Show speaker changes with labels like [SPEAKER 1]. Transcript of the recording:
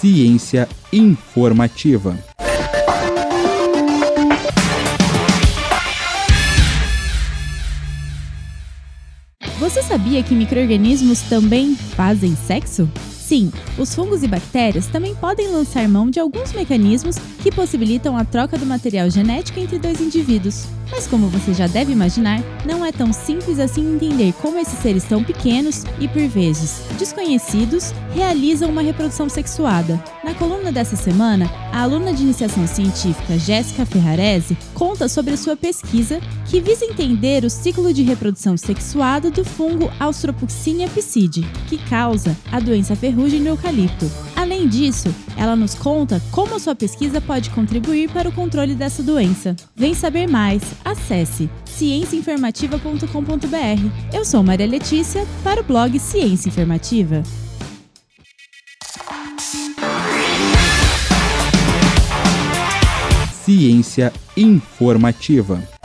[SPEAKER 1] Ciência informativa.
[SPEAKER 2] Você sabia que microrganismos também fazem sexo? Sim, os fungos e bactérias também podem lançar mão de alguns mecanismos que possibilitam a troca do material genético entre dois indivíduos. Mas como você já deve imaginar, não é tão simples assim entender como esses seres tão pequenos e, por vezes, desconhecidos, realizam uma reprodução sexuada. Na coluna dessa semana, a aluna de iniciação científica Jéssica Ferrarese conta sobre sua pesquisa que visa entender o ciclo de reprodução sexuada do fungo Austropuxinia piscide, que causa a doença ferrugem no eucalipto. Além disso, ela nos conta como a sua pesquisa pode contribuir para o controle dessa doença. Vem saber mais acesse cienciainformativa.com.br. Eu sou Maria Letícia para o blog Ciência Informativa.
[SPEAKER 1] Ciência informativa.